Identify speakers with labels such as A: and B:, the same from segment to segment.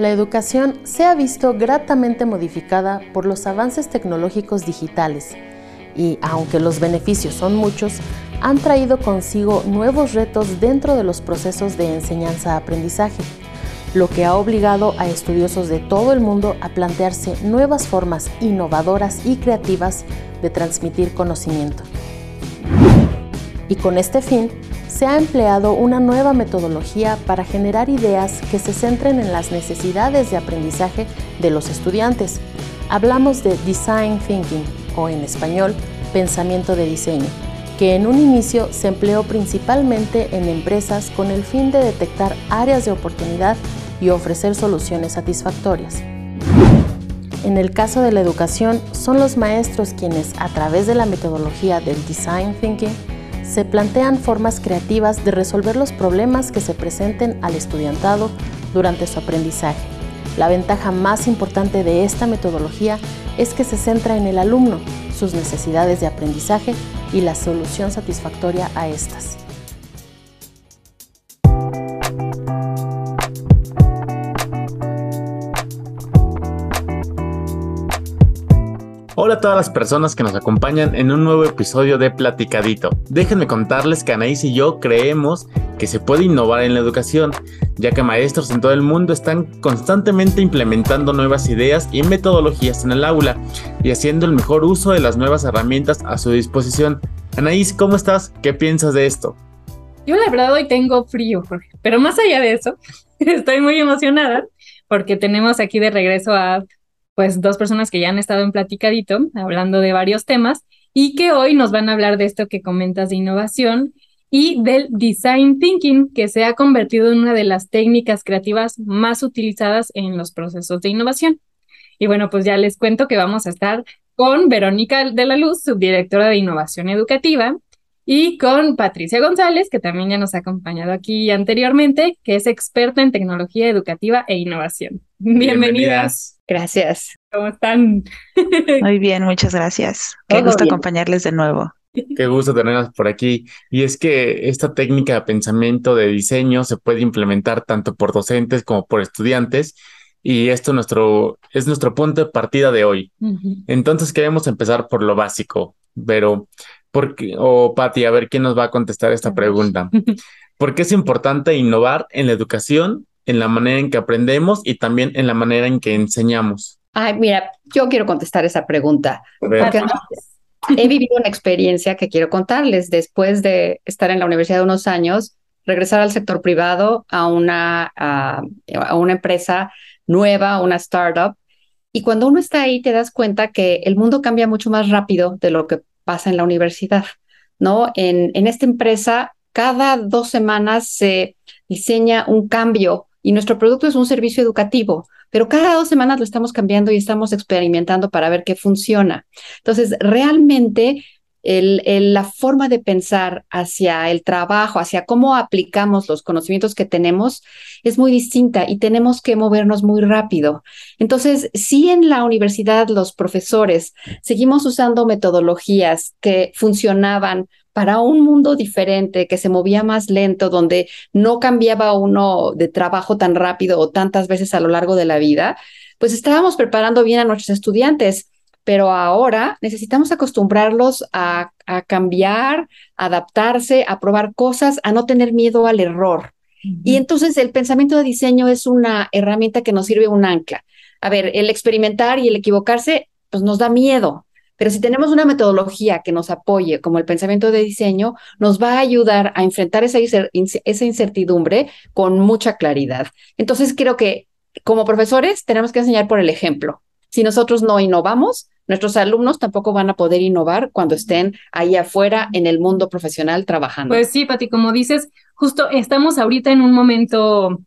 A: La educación se ha visto gratamente modificada por los avances tecnológicos digitales y, aunque los beneficios son muchos, han traído consigo nuevos retos dentro de los procesos de enseñanza-aprendizaje, lo que ha obligado a estudiosos de todo el mundo a plantearse nuevas formas innovadoras y creativas de transmitir conocimiento. Y con este fin, se ha empleado una nueva metodología para generar ideas que se centren en las necesidades de aprendizaje de los estudiantes. Hablamos de Design Thinking, o en español, pensamiento de diseño, que en un inicio se empleó principalmente en empresas con el fin de detectar áreas de oportunidad y ofrecer soluciones satisfactorias. En el caso de la educación, son los maestros quienes, a través de la metodología del Design Thinking, se plantean formas creativas de resolver los problemas que se presenten al estudiantado durante su aprendizaje. La ventaja más importante de esta metodología es que se centra en el alumno, sus necesidades de aprendizaje y la solución satisfactoria a estas.
B: Hola a todas las personas que nos acompañan en un nuevo episodio de Platicadito. Déjenme contarles que Anaís y yo creemos que se puede innovar en la educación, ya que maestros en todo el mundo están constantemente implementando nuevas ideas y metodologías en el aula y haciendo el mejor uso de las nuevas herramientas a su disposición. Anaís, ¿cómo estás? ¿Qué piensas de esto?
C: Yo la verdad hoy tengo frío, pero más allá de eso, estoy muy emocionada porque tenemos aquí de regreso a pues dos personas que ya han estado en platicadito hablando de varios temas y que hoy nos van a hablar de esto que comentas de innovación y del design thinking, que se ha convertido en una de las técnicas creativas más utilizadas en los procesos de innovación. Y bueno, pues ya les cuento que vamos a estar con Verónica de la Luz, subdirectora de innovación educativa, y con Patricia González, que también ya nos ha acompañado aquí anteriormente, que es experta en tecnología educativa e innovación. Bienvenidas.
D: Gracias.
C: ¿Cómo están?
D: Muy bien, muchas gracias. Qué gusto acompañarles de nuevo.
B: Qué gusto tenerlas por aquí. Y es que esta técnica de pensamiento de diseño se puede implementar tanto por docentes como por estudiantes. Y esto nuestro, es nuestro punto de partida de hoy. Entonces queremos empezar por lo básico, pero porque, o Patti, a ver quién nos va a contestar esta pregunta. ¿Por qué es importante innovar en la educación en la manera en que aprendemos y también en la manera en que enseñamos?
E: Ay, mira, yo quiero contestar esa pregunta. Porque he vivido una experiencia que quiero contarles. Después de estar en la universidad unos años, regresar al sector privado, a una, a, a una empresa nueva, una startup. Y cuando uno está ahí, te das cuenta que el mundo cambia mucho más rápido de lo que pasa en la universidad. ¿no? En, en esta empresa, cada dos semanas se diseña un cambio y nuestro producto es un servicio educativo, pero cada dos semanas lo estamos cambiando y estamos experimentando para ver qué funciona. Entonces, realmente el, la forma de pensar hacia el trabajo, hacia cómo aplicamos los conocimientos que tenemos, es muy distinta y tenemos que movernos muy rápido. Entonces, si en la universidad los profesores seguimos usando metodologías que funcionaban para un mundo diferente, que se movía más lento, donde no cambiaba uno de trabajo tan rápido o tantas veces a lo largo de la vida, pues estábamos preparando bien a nuestros estudiantes, pero ahora necesitamos acostumbrarlos a, a cambiar, adaptarse, a probar cosas, a no tener miedo al error. Y entonces el pensamiento de diseño es una herramienta que nos sirve un ancla. A ver, el experimentar y el equivocarse, pues nos da miedo, pero si tenemos una metodología que nos apoye, como el pensamiento de diseño, nos va a ayudar a enfrentar esa, incertidumbre con mucha claridad. Entonces, creo que como profesores tenemos que enseñar por el ejemplo. Si nosotros no innovamos, nuestros alumnos tampoco van a poder innovar cuando estén ahí afuera en el mundo profesional trabajando.
C: Pues sí, Pati, como dices, justo estamos ahorita en un momento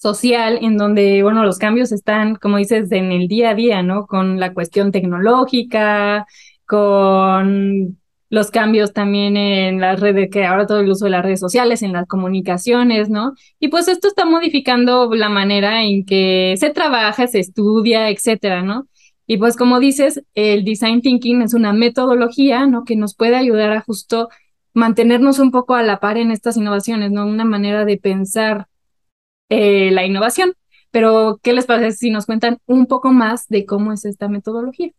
C: social en donde, bueno, los cambios están, como dices, en el día a día, ¿no? Con la cuestión tecnológica, con los cambios también en las redes, que ahora todo el uso de las redes sociales, en las comunicaciones, ¿no? Y pues esto está modificando la manera en que se trabaja, se estudia, etcétera, ¿no? Y pues como dices, el design thinking es una metodología, ¿no? Que nos puede ayudar a justo mantenernos un poco a la par en estas innovaciones, ¿no? Una manera de pensar eh, la innovación. pero ¿qué les parece si nos cuentan un poco más de cómo es esta metodología?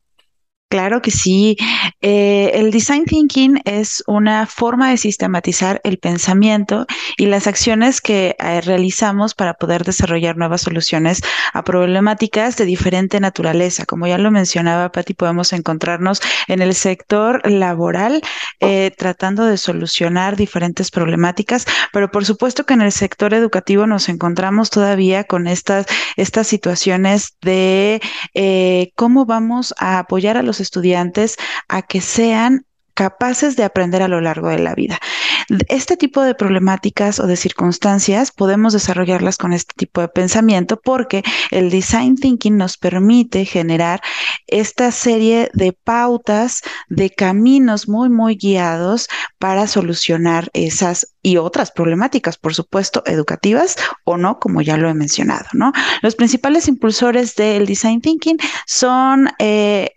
D: Claro que sí. Eh, el design thinking es una forma de sistematizar el pensamiento y las acciones que eh, realizamos para poder desarrollar nuevas soluciones a problemáticas de diferente naturaleza. Como ya lo mencionaba Patti, podemos encontrarnos en el sector laboral eh, tratando de solucionar diferentes problemáticas, pero por supuesto que en el sector educativo nos encontramos todavía con estas, estas situaciones de cómo vamos a apoyar a los estudiantes a que sean capaces de aprender a lo largo de la vida. Este tipo de problemáticas o de circunstancias podemos desarrollarlas con este tipo de pensamiento porque el design thinking nos permite generar esta serie de pautas, de caminos muy, muy guiados para solucionar esas y otras problemáticas, por supuesto, educativas o no, como ya lo he mencionado, ¿no? Los principales impulsores del design thinking son eh,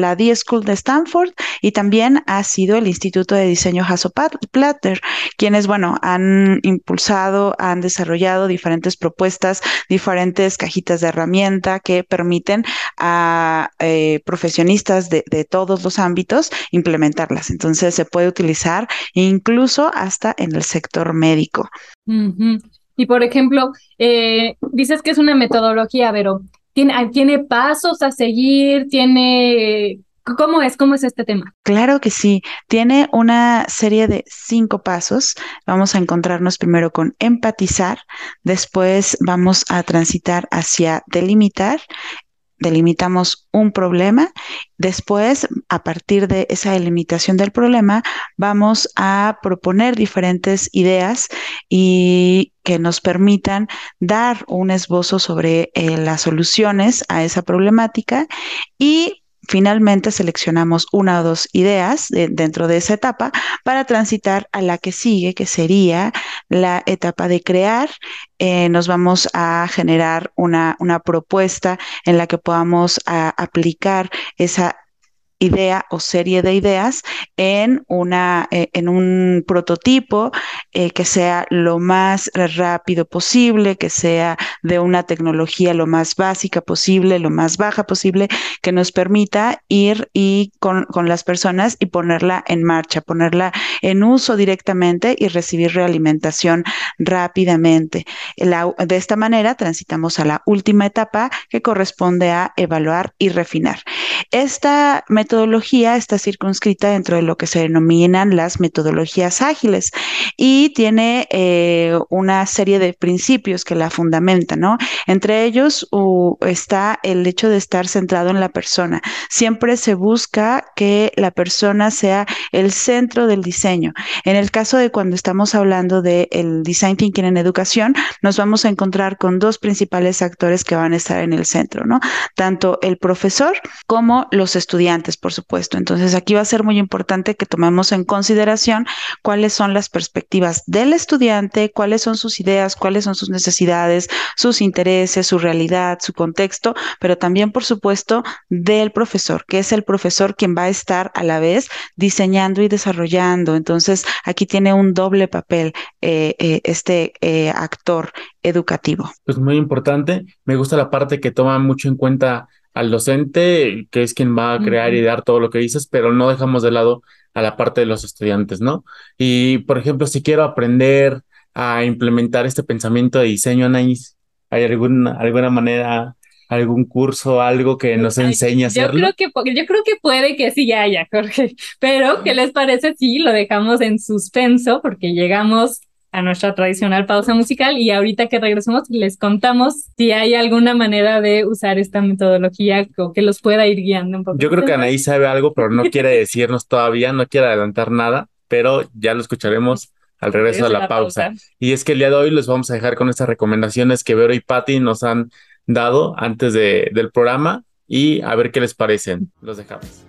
D: la D-School de Stanford y también ha sido el Instituto de Diseño Hasso-Platter, quienes, bueno, han impulsado, han desarrollado diferentes propuestas, diferentes cajitas de herramienta que permiten a eh, profesionistas de, de todos los ámbitos implementarlas. Entonces, se puede utilizar incluso hasta en el sector médico.
C: Y por ejemplo, eh, dices que es una metodología, pero ¿tiene, ¿tiene pasos a seguir? ¿Tiene ¿Cómo es? ¿Cómo es este tema?
D: Claro que sí. Tiene una serie de cinco pasos. Vamos a encontrarnos primero con empatizar, después vamos a transitar hacia delimitar, delimitamos un problema, después, a partir de esa delimitación del problema, vamos a proponer diferentes ideas y que nos permitan dar un esbozo sobre eh, las soluciones a esa problemática y Finalmente seleccionamos una o dos ideas dentro de esa etapa para transitar a la que sigue, que sería la etapa de crear. Eh, nos vamos a generar una, una, propuesta en la que podamos aplicar esa idea o serie de ideas en, una, eh, en un prototipo eh, que sea lo más rápido posible, que sea de una tecnología lo más básica posible, lo más baja posible, que nos permita ir y con, con las personas y ponerla en marcha, ponerla en uso directamente y recibir realimentación rápidamente. de esta manera transitamos a la última etapa que corresponde a evaluar y refinar. Esta metodología está circunscrita dentro de lo que se denominan las metodologías ágiles y tiene eh, una serie de principios que la fundamentan, ¿no? Entre ellos está el hecho de estar centrado en la persona. Siempre se busca que la persona sea el centro del diseño. En el caso de cuando estamos hablando del el design thinking en educación, nos vamos a encontrar con dos principales actores que van a estar en el centro, ¿no? Tanto el profesor como los estudiantes por supuesto. Entonces, aquí va a ser muy importante que tomemos en consideración cuáles son las perspectivas del estudiante, cuáles son sus ideas, cuáles son sus necesidades, sus intereses, su realidad, su contexto, pero también, por supuesto, del profesor, que es el profesor quien va a estar a la vez diseñando y desarrollando. Entonces, aquí tiene un doble papel eh, eh, este eh, actor educativo.
B: Pues muy importante. Me gusta la parte que toma mucho en cuenta al docente, que es quien va a crear y dar todo lo que dices, pero no dejamos de lado a la parte de los estudiantes, ¿no? Y, por ejemplo, si quiero aprender a implementar este pensamiento de diseño, Anaís, ¿hay alguna, alguna manera, algún curso, algo que nos enseñe a hacerlo?
C: Yo creo que, yo creo que puede que sí haya, Jorge, pero ¿qué les parece si lo dejamos en suspenso? Porque llegamos a nuestra tradicional pausa musical y ahorita que regresemos les contamos si hay alguna manera de usar esta metodología o que los pueda ir guiando un poco.
B: Yo creo que Anaí sabe algo, pero no quiere decirnos todavía, no quiere adelantar nada, pero ya lo escucharemos al regreso de la, pausa. Y es que el día de hoy les vamos a dejar con estas recomendaciones que Vero y Patti nos han dado antes de, del programa y a ver qué les parecen. Los dejamos.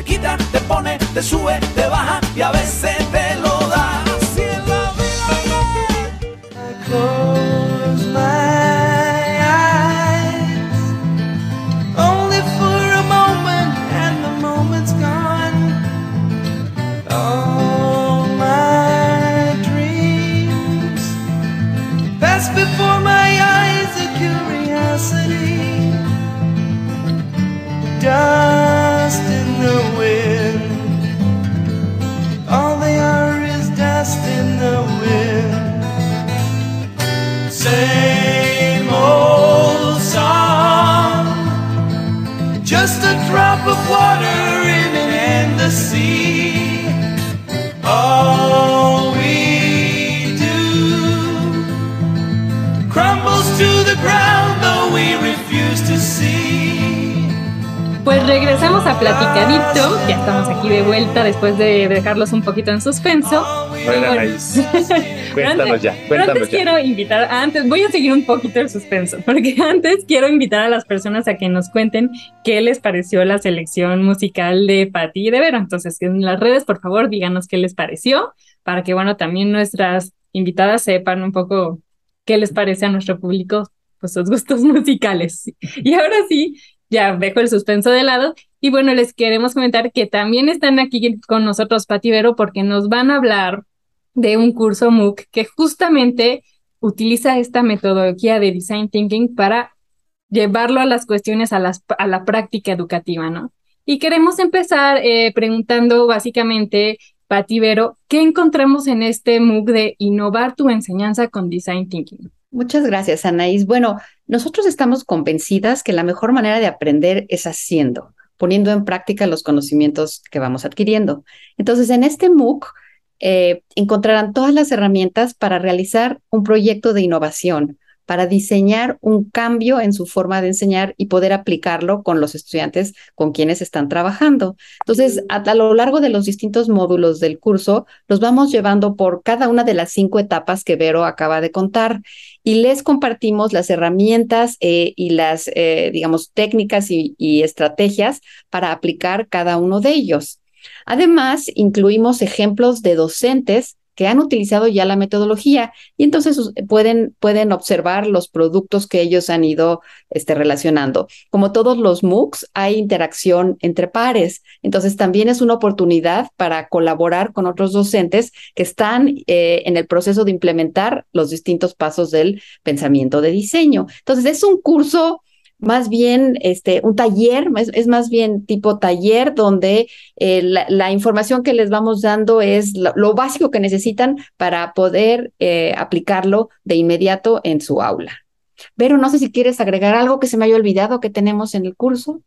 F: Te quita, te pone, te sube, te baja y a veces Just a drop of water in an endless sea. All we do crumbles to the ground, though we refuse to see.
C: Pues regresamos a Platicadito, ya estamos aquí de vuelta después de dejarlos un poquito en suspenso.
B: Bueno, cuéntanos
C: antes-
B: ya, cuéntanos
C: antes
B: ya.
C: quiero invitar, antes voy a seguir un poquito el suspenso, porque antes quiero invitar a las personas a que nos cuenten qué les pareció la selección musical de Patti y de Vero. Entonces, en las redes, por favor, díganos qué les pareció, para que, bueno, también nuestras invitadas sepan un poco qué les parece a nuestro público, pues sus gustos musicales. Y ahora sí, ya dejo el suspenso de lado. Y bueno, les queremos comentar que también están aquí con nosotros Patti y Vero porque nos van a hablar de un curso MOOC que justamente utiliza esta metodología de design thinking para llevarlo a las cuestiones, a, las, a la práctica educativa, ¿no? Y queremos empezar eh, preguntando básicamente, Pati Vero, ¿qué encontramos en este MOOC de innovar tu enseñanza con design thinking?
E: Muchas gracias, Anaís. Bueno, nosotros estamos convencidas que la mejor manera de aprender es haciendo, poniendo en práctica los conocimientos que vamos adquiriendo. Entonces, en este MOOC eh, encontrarán todas las herramientas para realizar un proyecto de innovación, para diseñar un cambio en su forma de enseñar y poder aplicarlo con los estudiantes con quienes están trabajando. Entonces, a, a lo largo de los distintos módulos del curso, los vamos llevando por cada una de las cinco etapas que Vero acaba de contar y les compartimos las herramientas eh, y las, eh, digamos, técnicas y, y estrategias para aplicar cada uno de ellos. Además, incluimos ejemplos de docentes que han utilizado ya la metodología y entonces pueden, pueden observar los productos que ellos han ido este, relacionando. Como todos los MOOCs, hay interacción entre pares, entonces también es una oportunidad para colaborar con otros docentes que están eh, en el proceso de implementar los distintos pasos del pensamiento de diseño. Entonces es un curso más bien este, un taller, es, es más bien tipo taller donde eh, la, la información que les vamos dando es lo, básico que necesitan para poder eh, aplicarlo de inmediato en su aula. Pero no sé si quieres agregar algo que se me haya olvidado que tenemos en el curso.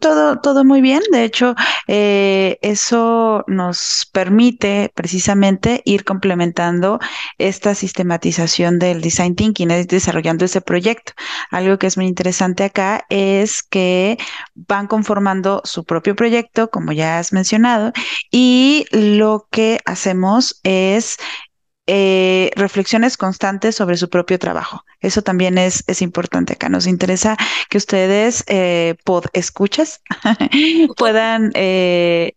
D: Todo, todo muy bien. De hecho, eh, eso nos permite precisamente ir complementando esta sistematización del design thinking, es desarrollando ese proyecto. Algo que es muy interesante acá es que van conformando su propio proyecto, como ya has mencionado, y lo que hacemos es eh, reflexiones constantes sobre su propio trabajo. Eso también es, es importante acá. Nos interesa que ustedes, eh, pod escuchas, puedan eh,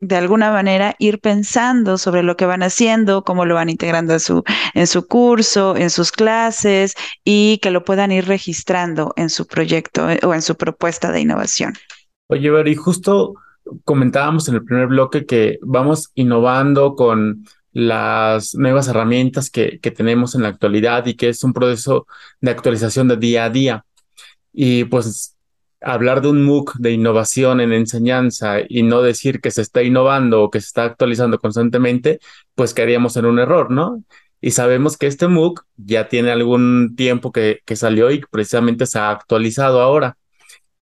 D: de alguna manera ir pensando sobre lo que van haciendo, cómo lo van integrando en su, en su curso, en sus clases y que lo puedan ir registrando en su proyecto eh, o en su propuesta de innovación.
B: Oye, y justo comentábamos en el primer bloque que vamos innovando con las nuevas herramientas que, que tenemos en la actualidad y que es un proceso de actualización de día a día. Y pues hablar de un MOOC de innovación en enseñanza y no decir que se está innovando o que se está actualizando constantemente, pues caeríamos en un error, ¿no? Y sabemos que este MOOC ya tiene algún tiempo que, que salió y precisamente se ha actualizado ahora.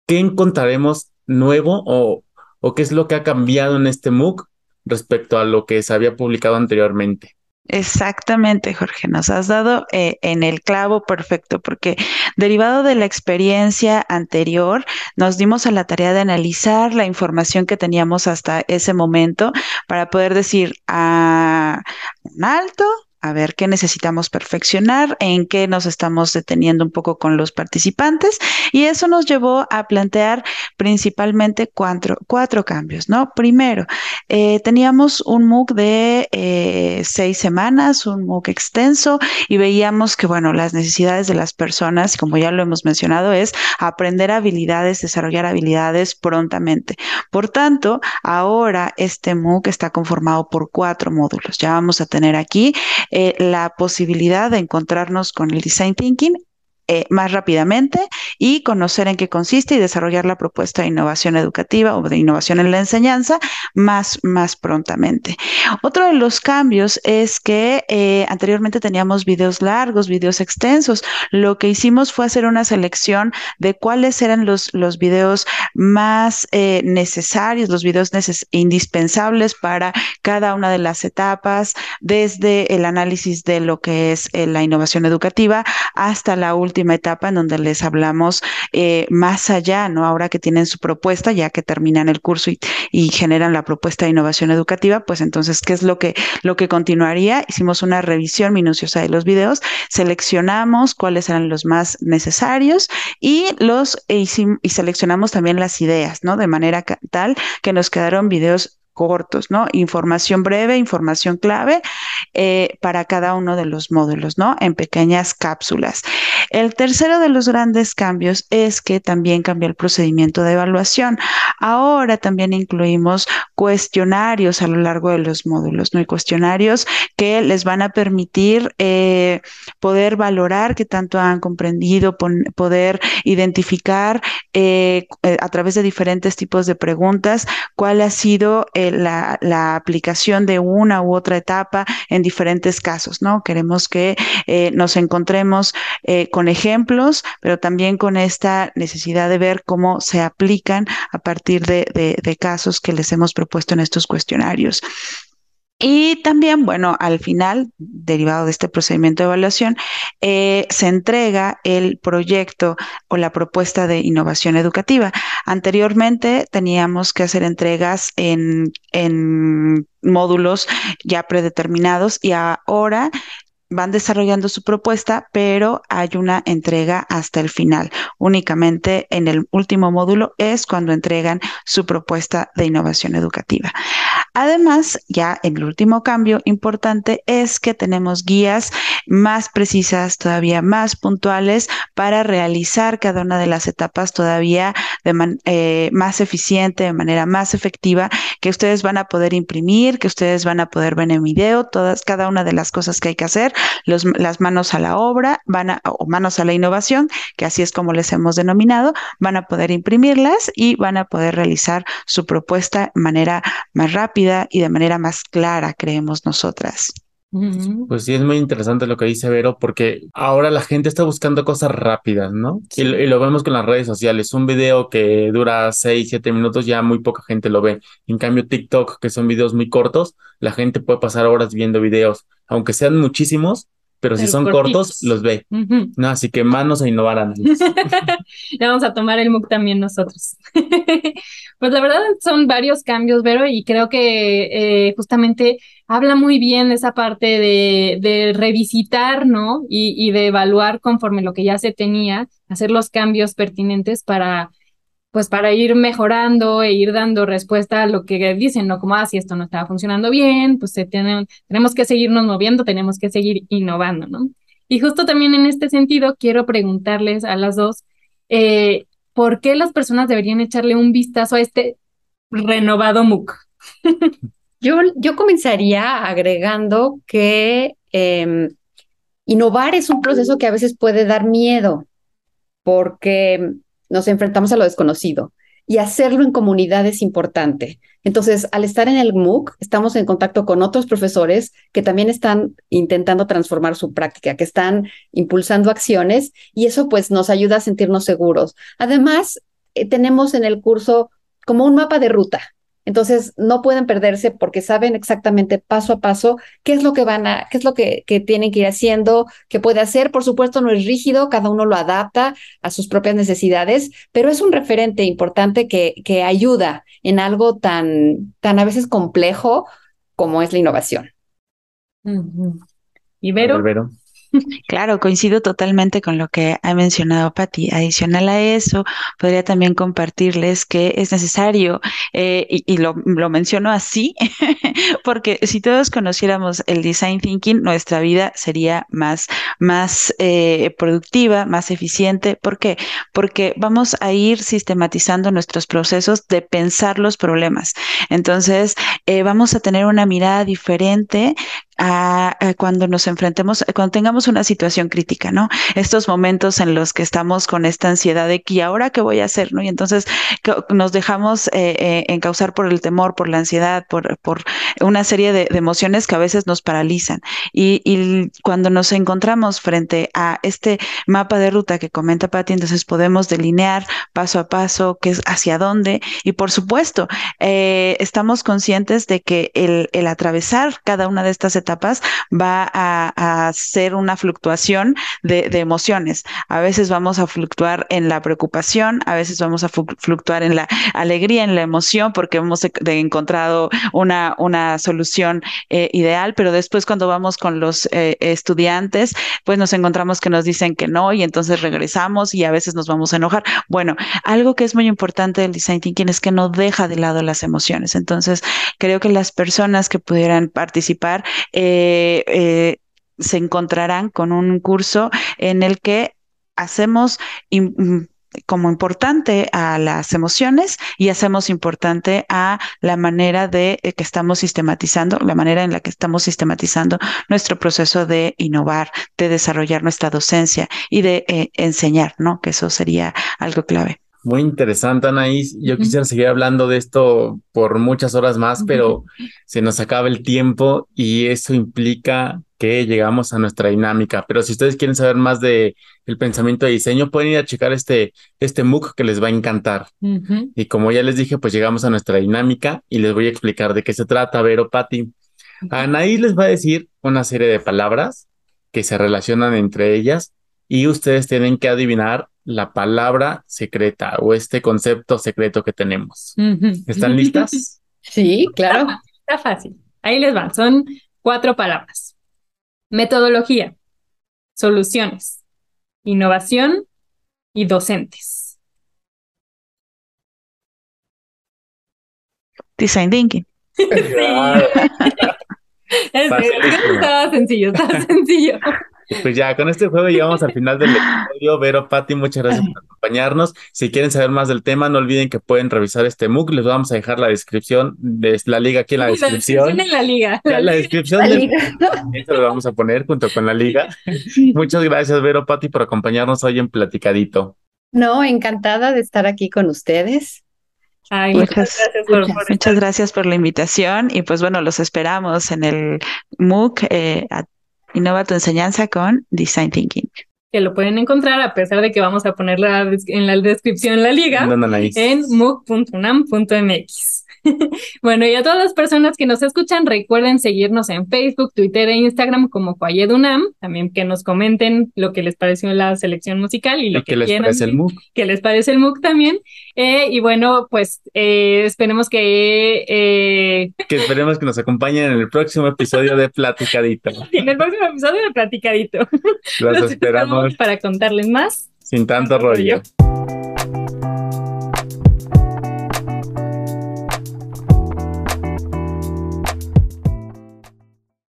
B: ¿Qué encontraremos nuevo o, o qué es lo que ha cambiado en este MOOC respecto a lo que se había publicado anteriormente?
D: Exactamente, Jorge, nos has dado eh, en el clavo perfecto, porque derivado de la experiencia anterior, nos dimos a la tarea de analizar la información que teníamos hasta ese momento para poder decir a ah, un alto, a ver qué necesitamos perfeccionar, en qué nos estamos deteniendo un poco con los participantes y eso nos llevó a plantear principalmente cuatro, cuatro cambios, ¿no? Primero, eh, teníamos un MOOC de eh, seis semanas, un MOOC extenso y veíamos que, bueno, las necesidades de las personas, como ya lo hemos mencionado, es aprender habilidades, desarrollar habilidades prontamente. Por tanto, ahora este MOOC está conformado por cuatro módulos. Ya vamos a tener aquí eh, la posibilidad de encontrarnos con el design thinking eh, más rápidamente y conocer en qué consiste y desarrollar la propuesta de innovación educativa o de innovación en la enseñanza más, más prontamente. Otro de los cambios es que eh, anteriormente teníamos videos largos, videos extensos. Lo que hicimos fue hacer una selección de cuáles eran los, los videos más eh, necesarios, los videos indispensables para cada una de las etapas, desde el análisis de lo que es la innovación educativa hasta la última etapa en donde les hablamos eh, más allá, ¿no? Ahora que tienen su propuesta, ya que terminan el curso y, y, generan la propuesta de innovación educativa, pues entonces, ¿qué es lo que, lo que continuaría? Hicimos una revisión minuciosa de los videos, seleccionamos cuáles eran los más necesarios y los e y seleccionamos también las ideas, ¿no? De manera tal que nos quedaron videos cortos, ¿no? Información breve, información clave eh, para cada uno de los módulos, ¿no? En pequeñas cápsulas. El tercero de los grandes cambios es que también cambió el procedimiento de evaluación. Ahora también incluimos cuestionarios a lo largo de los módulos, ¿no? Y cuestionarios que les van a permitir eh, poder valorar qué tanto han comprendido, poder identificar eh, a través de diferentes tipos de preguntas cuál ha sido la, la, aplicación de una u otra etapa en diferentes casos, ¿no? Queremos que eh, nos encontremos eh, con ejemplos, pero también con esta necesidad de ver cómo se aplican a partir de casos que les hemos propuesto en estos cuestionarios. Y también, bueno, al final, derivado de este procedimiento de evaluación, eh, se entrega el proyecto o la propuesta de innovación educativa. Anteriormente teníamos que hacer entregas en, en módulos ya predeterminados y ahora van desarrollando su propuesta, pero hay una entrega hasta el final. Únicamente en el último módulo es cuando entregan su propuesta de innovación educativa. Además, ya el último cambio importante es que tenemos guías más precisas, todavía más puntuales para realizar cada una de las etapas todavía de eh, más eficiente, de manera más efectiva, que ustedes van a poder imprimir, que ustedes van a poder ver en video, todas, cada una de las cosas que hay que hacer, las manos a la obra, van a, o manos a la innovación, que así es como les hemos denominado, van a poder imprimirlas y van a poder realizar su propuesta de manera más rápida y de manera más clara, creemos nosotras.
B: Pues sí, es muy interesante lo que dice Vero, porque ahora la gente está buscando cosas rápidas, ¿no? Y, lo vemos con las redes sociales. Un video que dura 6, 7 minutos, ya muy poca gente lo ve. En cambio, TikTok, que son videos muy cortos, la gente puede pasar horas viendo videos, aunque sean muchísimos, pero si son cortos, los ve. No, así que manos a innovar,
C: Le vamos a tomar el MOOC también nosotros. pues la verdad son varios cambios, Vero, y creo que eh, justamente habla muy bien esa parte de, de revisitar, ¿no? Y, y de evaluar conforme lo que ya se tenía, hacer los cambios pertinentes para pues para ir mejorando e ir dando respuesta a lo que dicen, ¿no? Como, ah, si esto no estaba funcionando bien, pues se tienen, tenemos que seguirnos moviendo, tenemos que seguir innovando, ¿no? Y justo también en este sentido, quiero preguntarles a las dos, eh, ¿por qué las personas deberían echarle un vistazo a este renovado MOOC?
E: yo, yo comenzaría agregando que eh, innovar es un proceso que a veces puede dar miedo, porque nos enfrentamos a lo desconocido y hacerlo en comunidad es importante. Entonces, al estar en el MOOC, estamos en contacto con otros profesores que también están intentando transformar su práctica, que están impulsando acciones y eso pues nos ayuda a sentirnos seguros. Además, eh, tenemos en el curso como un mapa de ruta Entonces, no pueden perderse porque saben exactamente paso a paso qué es lo que van a, qué es lo que, que tienen que ir haciendo, qué puede hacer. Por supuesto, no es rígido, cada uno lo adapta a sus propias necesidades, pero es un referente importante que, que ayuda en algo tan, tan a veces complejo como es la innovación.
C: Vero.
D: Claro, coincido totalmente con lo que ha mencionado Patti. Adicional a eso, podría también compartirles que es necesario, eh, y, lo, lo menciono así, porque si todos conociéramos el design thinking, nuestra vida sería más, más eh, productiva, más eficiente. ¿Por qué? Porque vamos a ir sistematizando nuestros procesos de pensar los problemas. Entonces, eh, vamos a tener una mirada diferente a, a cuando nos enfrentemos, cuando tengamos una situación crítica, ¿no? Estos momentos en los que estamos con esta ansiedad de que ¿y ahora qué voy a hacer? ¿no? Y entonces nos dejamos eh, eh, encauzar por el temor, por la ansiedad, por, por una serie de, emociones que a veces nos paralizan. Y, cuando nos encontramos frente a este mapa de ruta que comenta Patti, entonces podemos delinear paso a paso qué es hacia dónde. Y por supuesto, eh, estamos conscientes de que el atravesar cada una de estas etapas va a, a ser una fluctuación de, emociones. A veces vamos a fluctuar en la preocupación, a veces vamos a fluctuar en la alegría, en la emoción, porque hemos encontrado una, solución eh, ideal, pero después cuando vamos con los eh, estudiantes, pues nos encontramos que nos dicen que no y entonces regresamos y a veces nos vamos a enojar. Bueno, algo que es muy importante del design thinking es que no deja de lado las emociones. Entonces, creo que las personas que pudieran participar eh, se encontrarán con un curso en el que hacemos mm, como importante a las emociones y hacemos importante a la manera de eh, que estamos sistematizando, la manera en la que estamos sistematizando nuestro proceso de innovar, de desarrollar nuestra docencia y de eh, enseñar, ¿no? Que eso sería algo clave.
B: Muy interesante, Anaís. Yo quisiera seguir hablando de esto por muchas horas más, pero se nos acaba el tiempo y eso implica que llegamos a nuestra dinámica. Pero si ustedes quieren saber más de el pensamiento de diseño, pueden ir a checar este, este MOOC que les va a encantar. Y como ya les dije, pues llegamos a nuestra dinámica y les voy a explicar de qué se trata, Vero, Patti. Anaís les va a decir una serie de palabras que se relacionan entre ellas y ustedes tienen que adivinar la palabra secreta o este concepto secreto que tenemos. ¿Están listas?
E: Sí, claro.
C: Está fácil. Ahí les van. Son cuatro palabras. Metodología, soluciones, innovación y docentes.
D: Design thinking.
C: Es,
B: Facilísimo.
C: estaba sencillo, estaba sencillo.
B: Pues ya, con este juego llegamos al final del episodio. Vero, Patti, muchas gracias por acompañarnos. Si quieren saber más del tema, no olviden que pueden revisar este MOOC. Les vamos a dejar la descripción de la liga aquí en la
C: La
B: descripción.
C: descripción en la liga.
B: Ya en la descripción
E: La
B: del
E: liga.
B: Eso lo vamos a poner junto con la liga. Muchas gracias, Vero, Patti, por acompañarnos hoy en Platicadito.
E: No, encantada de estar aquí con ustedes.
C: Ay,
D: Muchas,
C: muchas gracias por, por
D: muchas
C: estar.
D: gracias por la invitación y pues bueno, los esperamos en el MOOC eh, a- Innova tu enseñanza con Design Thinking.
C: que lo pueden encontrar a pesar de que vamos a poner la des- en la descripción la liga
B: No, no, Anaís.
C: en mooc.unam.mx. Bueno, y a todas las personas que nos escuchan, recuerden seguirnos en Facebook, Twitter e Instagram como Unam. También que nos comenten lo que les pareció la selección musical y lo
B: ¿Y
C: que
B: les
C: quieran,
B: parece el MOOC?
C: que les parece el MOOC también. Eh, y bueno, pues eh, esperemos que eh,
B: Que esperemos que nos acompañen en el próximo episodio de Platicadito.
C: en el próximo episodio de Platicadito
B: Los
C: los
B: esperamos
C: para contarles más.
B: sin tanto rollo.